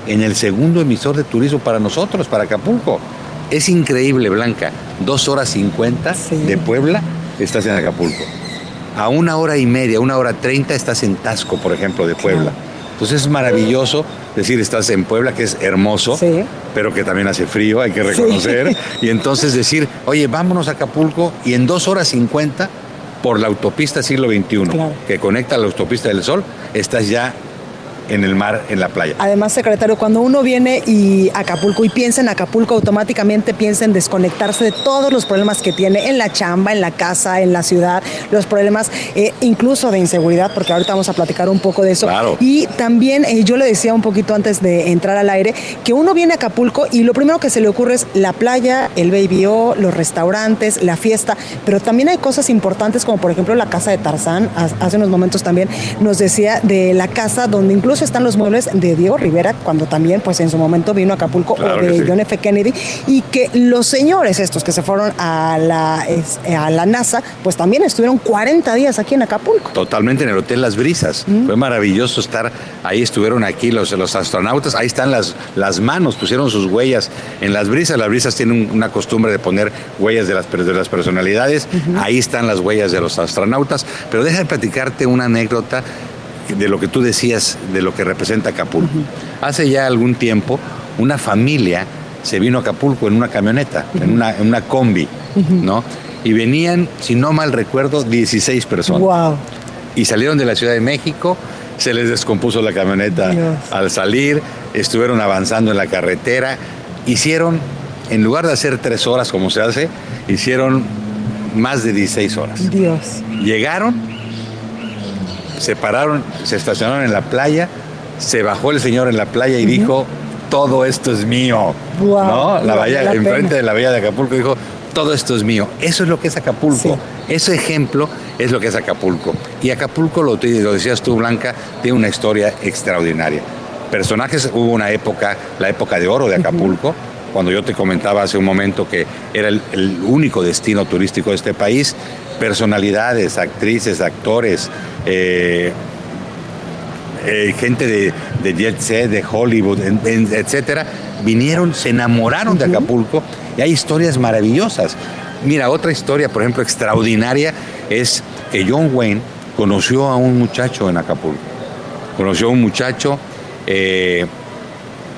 en el segundo emisor de turismo para nosotros, para Acapulco. Es increíble, Blanca. Dos horas cincuenta de Puebla estás en Acapulco. A una hora y media, una hora treinta estás en Tasco, por ejemplo, de Puebla. Entonces es maravilloso decir estás en Puebla, que es hermoso, pero que también hace frío, hay que Sí. reconocer. Y entonces decir, oye, vámonos a Acapulco y en dos horas cincuenta por la autopista siglo XXI, que conecta a la autopista del Sol, estás ya en el mar, en la playa. Además, secretario, cuando uno viene y a Acapulco y piensa en Acapulco, automáticamente piensa en desconectarse de todos los problemas que tiene en la chamba, en la casa, en la ciudad, los problemas eh, incluso de inseguridad, porque ahorita vamos a platicar un poco de eso. Claro. Y también eh, yo le decía un poquito antes de entrar al aire que uno viene a Acapulco y lo primero que se le ocurre es la playa, el baby O, los restaurantes, la fiesta, pero también hay cosas importantes como por ejemplo la casa de Tarzán. Hace unos momentos también nos decía de la casa donde incluso están los muebles de Diego Rivera, cuando también pues en su momento vino a Acapulco Claro o de sí. John F. Kennedy y que los señores estos que se fueron a la, a la NASA pues también estuvieron 40 días aquí en Acapulco. Totalmente en el Hotel Las Brisas. Fue maravilloso estar ahí, estuvieron aquí los, los astronautas, ahí están las, las manos, pusieron sus huellas en las brisas. Las brisas tienen un- una costumbre de poner huellas de las, de las personalidades, ahí están las huellas de los astronautas. Pero deja de platicarte una anécdota de lo que tú decías, de lo que representa Acapulco. Hace ya algún tiempo, una familia se vino a Acapulco en una camioneta, en, una, en una combi, ¿no? Y venían, si no mal recuerdo, 16 personas Wow. y salieron de la Ciudad de México, se les descompuso la camioneta Dios. al salir, estuvieron avanzando en la carretera, hicieron, en lugar de hacer tres horas como se hace, hicieron más de 16 horas. Dios. Llegaron, se pararon, se estacionaron en la playa, se bajó el señor en la playa y dijo, todo esto es mío. ¿No? La bahía, la enfrente pena. de la bahía de Acapulco dijo, todo esto es mío. Eso es lo que es Acapulco. Ese ejemplo es lo que es Acapulco. Y Acapulco, lo, lo decías tú, Blanca, tiene una historia extraordinaria. Personajes, hubo una época, la época de oro de Acapulco, cuando yo te comentaba hace un momento que era el, el único destino turístico de este país, personalidades, actrices, actores, eh, eh, gente de, de jet set, de Hollywood, en- en- etcétera, vinieron, se enamoraron de Acapulco y hay historias maravillosas. Mira, otra historia, por ejemplo, extraordinaria es que John Wayne conoció a un muchacho en Acapulco. Conoció a un muchacho, eh,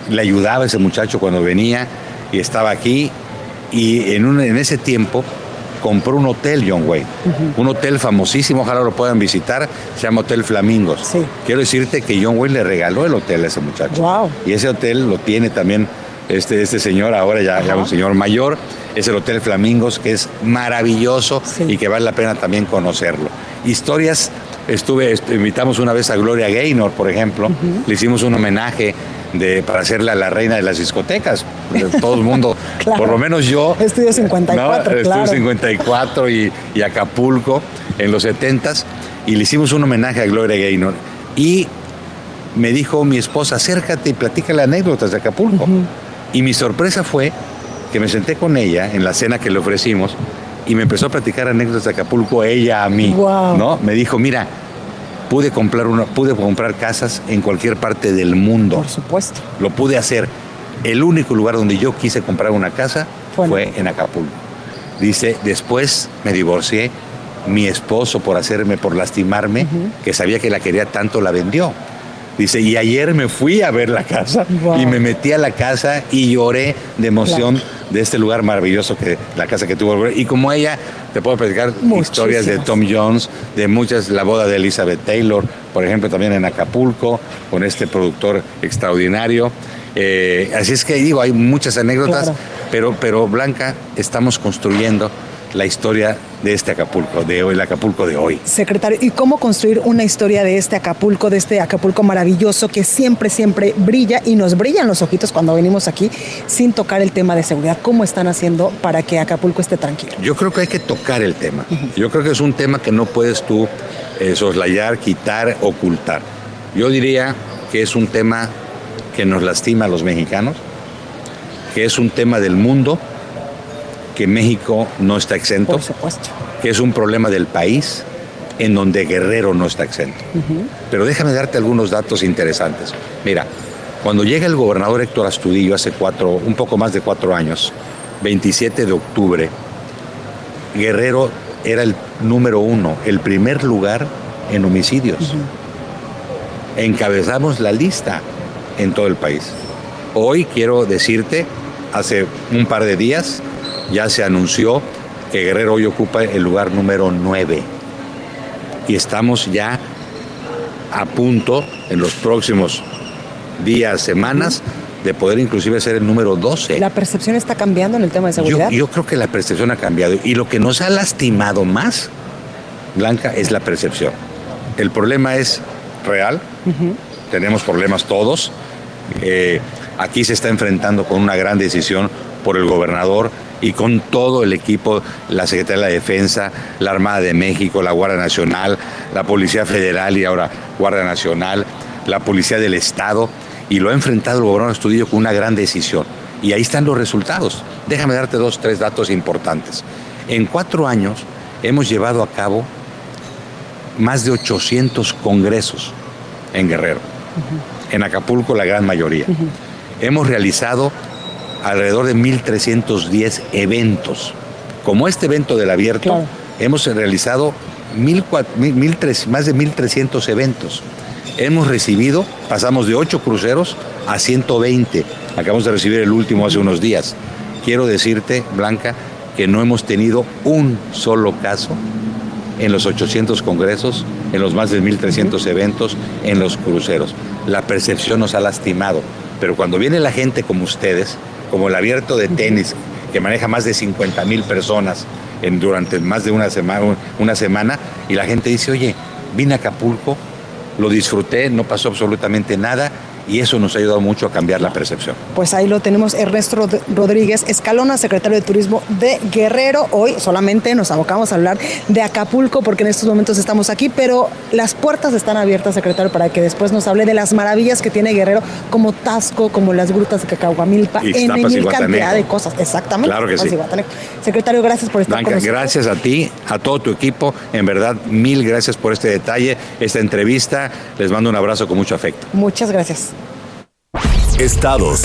le ayudaba a ese muchacho cuando venía y estaba aquí y en, un- en ese tiempo compró un hotel John Wayne, un hotel famosísimo, ojalá lo puedan visitar, se llama Hotel Flamingos. Quiero decirte que John Wayne le regaló el hotel a ese muchacho. Wow. Y ese hotel lo tiene también este, este señor, ahora ya, ya un señor mayor, es el Hotel Flamingos, que es maravilloso y que vale la pena también conocerlo. Historias, estuve, est- invitamos una vez a Gloria Gaynor, por ejemplo, le hicimos un homenaje de, para hacerle a la reina de las discotecas. Todo el mundo, Claro. por lo menos yo, Estudio 54, ¿no? claro. Estuve 54 y, y Acapulco en los 70s y le hicimos un homenaje a Gloria Gaynor. Y me dijo mi esposa, acércate y platícale anécdotas de Acapulco. Y mi sorpresa fue que me senté con ella en la cena que le ofrecimos y me empezó a platicar anécdotas de Acapulco ella a mí, ¿no? Me dijo, mira, pude comprar una, pude comprar casas en cualquier parte del mundo. Por supuesto. Lo pude hacer. El único lugar donde yo quise comprar una casa fue en Acapulco. Dice, después me divorcié, mi esposo por hacerme, por lastimarme, que sabía que la quería tanto, la vendió. Dice, y ayer me fui a ver la casa y me metí a la casa y lloré de emoción de este lugar maravilloso que la casa que tuvo. Y como ella, te puedo platicar historias de Tom Jones, de muchas, la boda de Elizabeth Taylor, por ejemplo, también en Acapulco, con este productor extraordinario. Eh, así es que digo, hay muchas anécdotas, pero, pero Blanca, estamos construyendo la historia de este Acapulco, de hoy, el Acapulco de hoy. Secretario, ¿y cómo construir una historia de este Acapulco, de este Acapulco maravilloso que siempre, siempre brilla y nos brillan los ojitos cuando venimos aquí sin tocar el tema de seguridad? ¿Cómo están haciendo para que Acapulco esté tranquilo? Yo creo que hay que tocar el tema. Yo creo que es un tema que no puedes tú eh, soslayar, quitar, ocultar. Yo diría que es un tema que nos lastima a los mexicanos, que es un tema del mundo que México no está exento, Por supuesto. que es un problema del país en donde Guerrero no está exento. Pero déjame darte algunos datos interesantes. Mira, cuando llega el gobernador Héctor Astudillo hace cuatro, un poco más de cuatro años, 27 de octubre, Guerrero era el número uno, el primer lugar en homicidios. Encabezamos la lista en todo el país. Hoy quiero decirte, hace un par de días, ya se anunció que Guerrero hoy ocupa el lugar número 9. Y estamos ya a punto, en los próximos días, semanas, de poder inclusive ser el número 12. ¿La percepción está cambiando en el tema de seguridad? Yo, yo creo que la percepción ha cambiado. Y lo que nos ha lastimado más, Blanca, es la percepción. El problema es real. Tenemos problemas todos. Eh, aquí se está enfrentando con una gran decisión por el gobernador y con todo el equipo, la Secretaría de la Defensa, la Armada de México, la Guardia Nacional, la Policía Federal y ahora Guardia Nacional, la Policía del Estado, y lo ha enfrentado el gobernador Estudillo con una gran decisión. Y ahí están los resultados. Déjame darte dos, tres datos importantes. En cuatro años hemos llevado a cabo más de 800 congresos en Guerrero, en Acapulco la gran mayoría. Hemos realizado alrededor de 1.310 eventos. Como este evento del abierto, hemos realizado más de 1.300 eventos. Hemos recibido, pasamos de 8 cruceros a 120. Acabamos de recibir el último hace unos días. Quiero decirte, Blanca, que no hemos tenido un solo caso en los 800 congresos, en los más de 1.300 eventos, en los cruceros. La percepción nos ha lastimado, pero cuando viene la gente como ustedes, como el abierto de tenis, que maneja más de 50 mil personas durante más de una semana, una semana, y la gente dice, oye, vine a Acapulco, lo disfruté, no pasó absolutamente nada, y eso nos ha ayudado mucho a cambiar la percepción. Pues ahí lo tenemos Ernesto Rodríguez Escalona, secretario de Turismo de Guerrero. Hoy solamente nos abocamos a hablar de Acapulco porque en estos momentos estamos aquí, pero las puertas están abiertas, secretario, para que después nos hable de las maravillas que tiene Guerrero, como Tasco, como las grutas de Cacahuamilpa, en mil cantidad de cosas. Exactamente. Claro que sí. Secretario, gracias por estar Blanca, con nosotros. Gracias a ti, a todo tu equipo. En verdad, mil gracias por este detalle, esta entrevista. Les mando un abrazo con mucho afecto. Muchas gracias. Estados.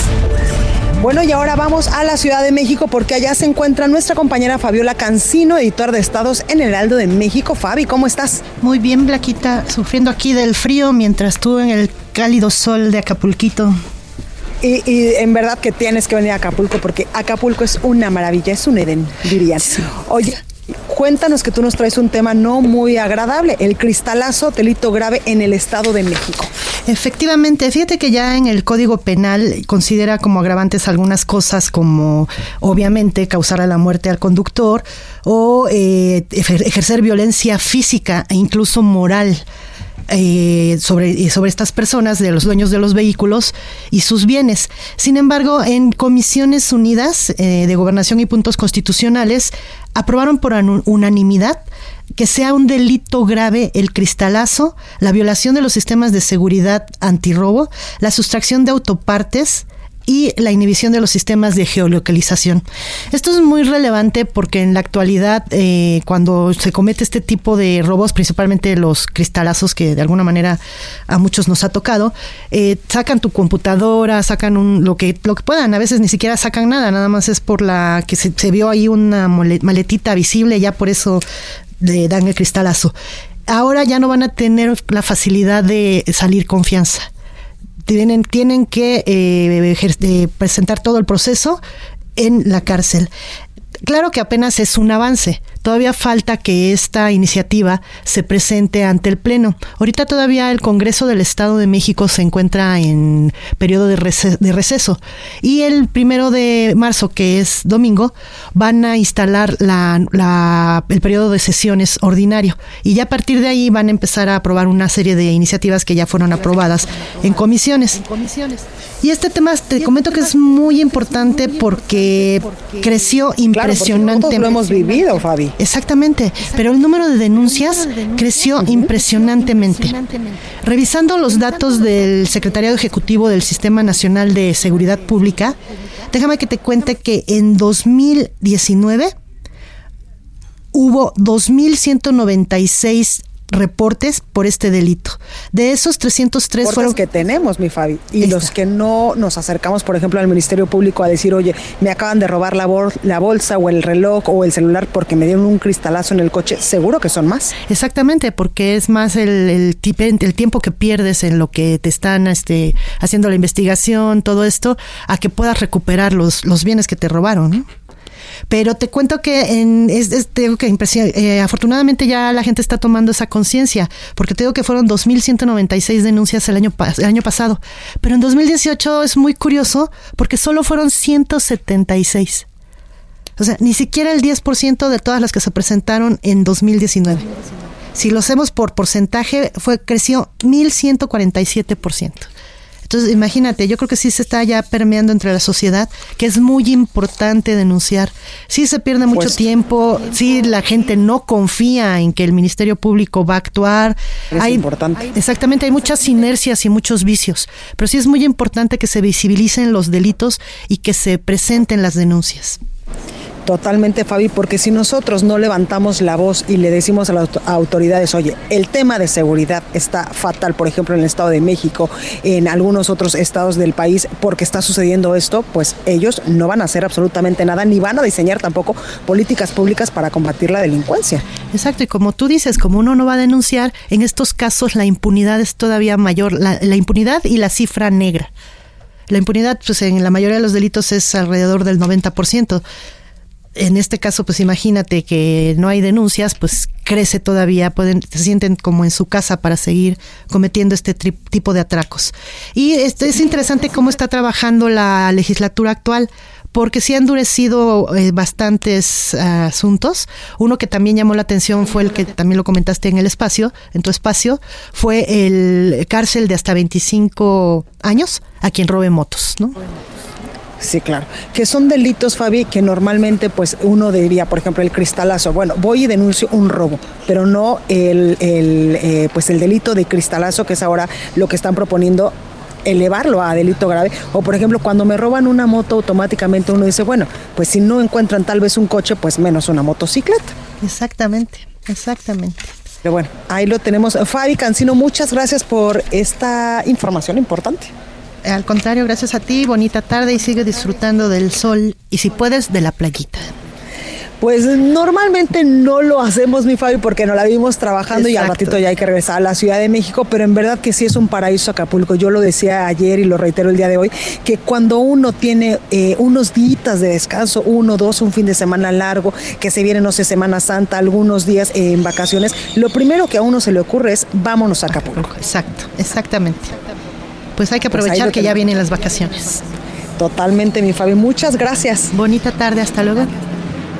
Bueno, y ahora vamos a la Ciudad de México porque allá se encuentra nuestra compañera Fabiola Cancino, editor de Estados en el Heraldo de México. Fabi, ¿cómo estás? Muy bien, Blaquita, sufriendo aquí del frío mientras tú en el cálido sol de Acapulquito. Y, y, en verdad que tienes que venir a Acapulco porque Acapulco es una maravilla, es un Edén, dirían. Oye, cuéntanos que tú nos traes un tema no muy agradable, el cristalazo delito grave en el Estado de México. Efectivamente, fíjate que ya en el Código Penal considera como agravantes algunas cosas como obviamente causar a la muerte al conductor o eh, ejercer violencia física e incluso moral. Eh, sobre, sobre estas personas, de los dueños de los vehículos y sus bienes. Sin embargo, en Comisiones Unidas eh, de Gobernación y Puntos Constitucionales aprobaron por unanimidad que sea un delito grave el cristalazo, la violación de los sistemas de seguridad antirrobo, la sustracción de autopartes, y la inhibición de los sistemas de geolocalización. Esto es muy relevante porque en la actualidad, eh, cuando se comete este tipo de robos, principalmente los cristalazos que de alguna manera a muchos nos ha tocado, eh, sacan tu computadora, sacan un, lo que lo que puedan. A veces ni siquiera sacan nada, nada más es por la que se, se vio ahí una maletita visible, ya por eso le dan el cristalazo. Ahora ya no van a tener la facilidad de salir confianza tienen, tienen que eh, eh, presentar todo el proceso en la cárcel. Claro que apenas es un avance. Todavía falta que esta iniciativa se presente ante el Pleno. Ahorita todavía el Congreso del Estado de México se encuentra en periodo de, receso. Y el primero de marzo, que es domingo, van a instalar la, el periodo de sesiones ordinario. Y ya a partir de ahí van a empezar a aprobar una serie de iniciativas que ya fueron aprobadas en comisiones. Y este tema te comento que es muy importante porque creció impresionantemente. lo hemos vivido, Fabi. Exactamente, pero el número de denuncias creció impresionantemente. Revisando los datos del Secretariado Ejecutivo del Sistema Nacional de Seguridad Pública, déjame que te cuente que en 2019 hubo 2.196 reportes por este delito. De esos 303 fueron que tenemos, mi Fabi, y los que no nos acercamos, por ejemplo, al Ministerio Público a decir, "Oye, me acaban de robar la, la bolsa o el reloj o el celular porque me dieron un cristalazo en el coche", seguro que son más. Exactamente, porque es más el, el, el tiempo que pierdes en lo que te están este, haciendo la investigación, todo esto, a que puedas recuperar los, los bienes que te robaron. ¿no? Pero te cuento que en, es, que eh, afortunadamente ya la gente está tomando esa conciencia, porque te digo que fueron 2.196 denuncias el año, el año pasado, pero en 2018 es muy curioso porque solo fueron 176. O sea, ni siquiera el 10% de todas las que se presentaron en 2019. Si lo hacemos por porcentaje, fue creció 1147%. Entonces, imagínate, yo creo que sí se está ya permeando entre la sociedad, que es muy importante denunciar. Sí se pierde mucho pues, tiempo, sí la gente no confía en que el Ministerio Público va a actuar. Es importante. Exactamente, hay muchas inercias y muchos vicios, pero sí es muy importante que se visibilicen los delitos y que se presenten las denuncias. Totalmente, Fabi, porque si nosotros no levantamos la voz y le decimos a las autoridades, oye, el tema de seguridad está fatal, por ejemplo, en el Estado de México, en algunos otros estados del país, porque está sucediendo esto, pues ellos no van a hacer absolutamente nada, ni van a diseñar tampoco políticas públicas para combatir la delincuencia. Exacto, y como tú dices, como uno no va a denunciar, en estos casos la impunidad es todavía mayor, la, la impunidad y la cifra negra. La impunidad, pues en la mayoría de los delitos es alrededor del 90% en este caso, pues imagínate que no hay denuncias, pues crece todavía, pueden, se sienten como en su casa para seguir cometiendo este tipo de atracos. Y este, es interesante cómo está trabajando la legislatura actual porque sí ha endurecido eh, bastantes asuntos. Uno que también llamó la atención fue el que también lo comentaste en el espacio, en tu espacio, fue el cárcel de hasta 25 años a quien robe motos, ¿no? Sí, claro. Que son delitos, Fabi, que normalmente pues uno diría, por ejemplo, el cristalazo. Bueno, voy y denuncio un robo, pero no el, el eh, pues el delito de cristalazo, que es ahora lo que están proponiendo elevarlo a delito grave. O por ejemplo, cuando me roban una moto, automáticamente uno dice, bueno, pues si no encuentran tal vez un coche, pues menos una motocicleta. Exactamente, exactamente. Pero bueno, ahí lo tenemos. Fabi Cancino, muchas gracias por esta información importante. Al contrario, gracias a ti, bonita tarde y sigue disfrutando del sol y si puedes de la playita. Pues normalmente no lo hacemos, mi Fabi, porque no la vimos trabajando y al ratito ya hay que regresar a la Ciudad de México, pero en verdad que sí es un paraíso Acapulco. Yo lo decía ayer y lo reitero el día de hoy, que cuando uno tiene eh, unos días de descanso, uno, dos, un fin de semana largo, que se viene, no sé, Semana Santa, algunos días en vacaciones, lo primero que a uno se le ocurre es vámonos a Acapulco. Exacto, exactamente pues hay que pues aprovechar que ya vienen las vacaciones. Totalmente, mi Fabi. Muchas gracias. Bonita tarde, hasta luego.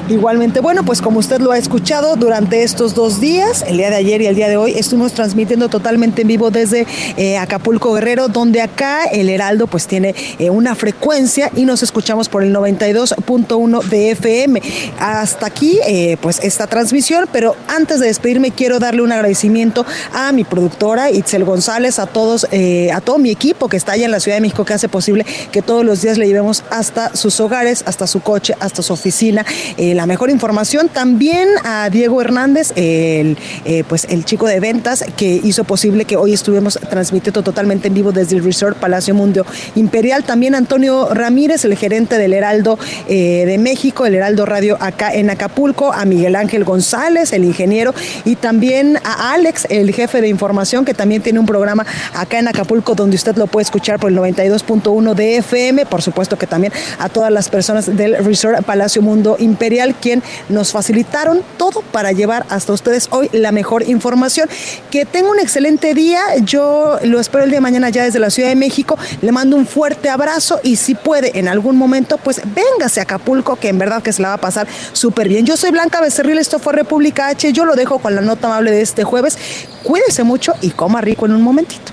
Igualmente, bueno, pues como usted lo ha escuchado durante estos dos días, el día de ayer y el día de hoy, estuvimos transmitiendo totalmente en vivo desde eh, Acapulco Guerrero, donde acá el Heraldo pues tiene eh, una frecuencia y nos escuchamos por el 92.1 de FM. Hasta aquí eh, pues esta transmisión, pero antes de despedirme quiero darle un agradecimiento a mi productora Itzel González, a todos, a todo mi equipo que está allá en la Ciudad de México que hace posible que todos los días le llevemos hasta sus hogares, hasta su coche, hasta su oficina la mejor información. También a Diego Hernández, el, eh, pues el chico de ventas que hizo posible que hoy estuvimos transmitiendo totalmente en vivo desde el Resort Palacio Mundo Imperial. También Antonio Ramírez, el gerente del Heraldo eh, de México, el Heraldo Radio acá en Acapulco, a Miguel Ángel González, el ingeniero, y también a Alex, el jefe de información, que también tiene un programa acá en Acapulco donde usted lo puede escuchar por el 92.1 de FM. Por supuesto que también a todas las personas del Resort Palacio Mundo Imperial quien nos facilitaron todo para llevar hasta ustedes hoy la mejor información. Que tenga un excelente día. Yo lo espero el día de mañana ya desde la Ciudad de México. Le mando un fuerte abrazo y si puede en algún momento, pues véngase a Acapulco, que en verdad que se la va a pasar súper bien. Yo soy Blanca Becerril, esto fue República H. Yo lo dejo con la nota amable de este jueves. Cuídese mucho y coma rico en un momentito.